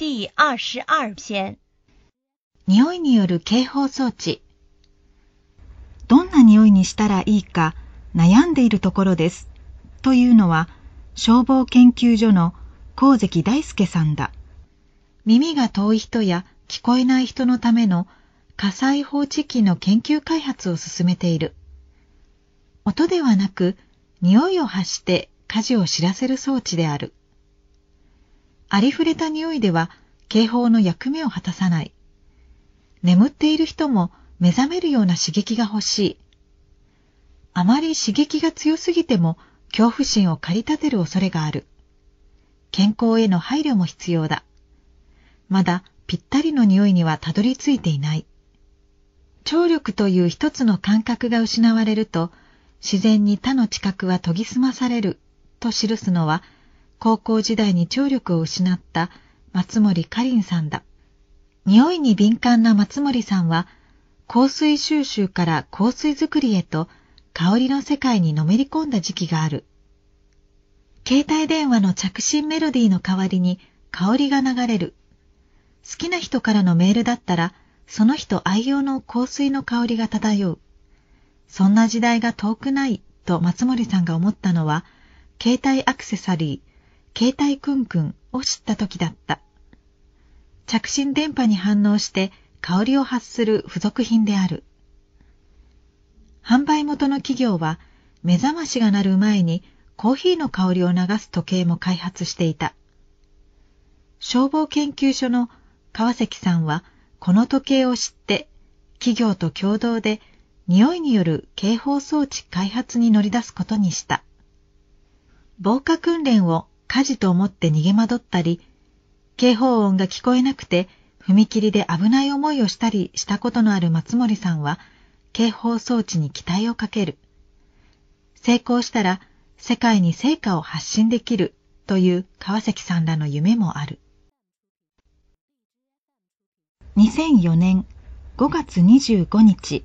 第二十二篇。匂いによる警報装置。どんな匂いにしたらいいか悩んでいるところです。というのは、消防研究所の光関大輔さんだ。耳が遠い人や聞こえない人のための火災報知器の研究開発を進めている。音ではなく、匂いを発して火事を知らせる装置である。ありふれた匂いでは警報の役目を果たさない。眠っている人も目覚めるような刺激が欲しい。あまり刺激が強すぎても恐怖心を駆り立てる恐れがある。健康への配慮も必要だ。まだぴったりの匂いにはたどり着いていない。聴力という一つの感覚が失われると、自然に他の知覚は研ぎ澄まされると記すのは、高校時代に聴力を失った松森かりんさんだ。匂いに敏感な松森さんは、香水収集から香水作りへと香りの世界にのめり込んだ時期がある。携帯電話の着信メロディーの代わりに香りが流れる。好きな人からのメールだったら、その人愛用の香水の香りが漂う。そんな時代が遠くないと松森さんが思ったのは、携帯アクセサリー、携帯くんくんを知った時だった。着信電波に反応して香りを発する付属品である。販売元の企業は目覚ましが鳴る前にコーヒーの香りを流す時計も開発していた。消防研究所の川崎さんはこの時計を知って企業と共同で匂いによる警報装置開発に乗り出すことにした。防火訓練を火事と思って逃げ惑ったり、警報音が聞こえなくて踏切で危ない思いをしたりしたことのある松森さんは、警報装置に期待をかける。成功したら世界に成果を発信できるという川崎さんらの夢もある。2004年5月25日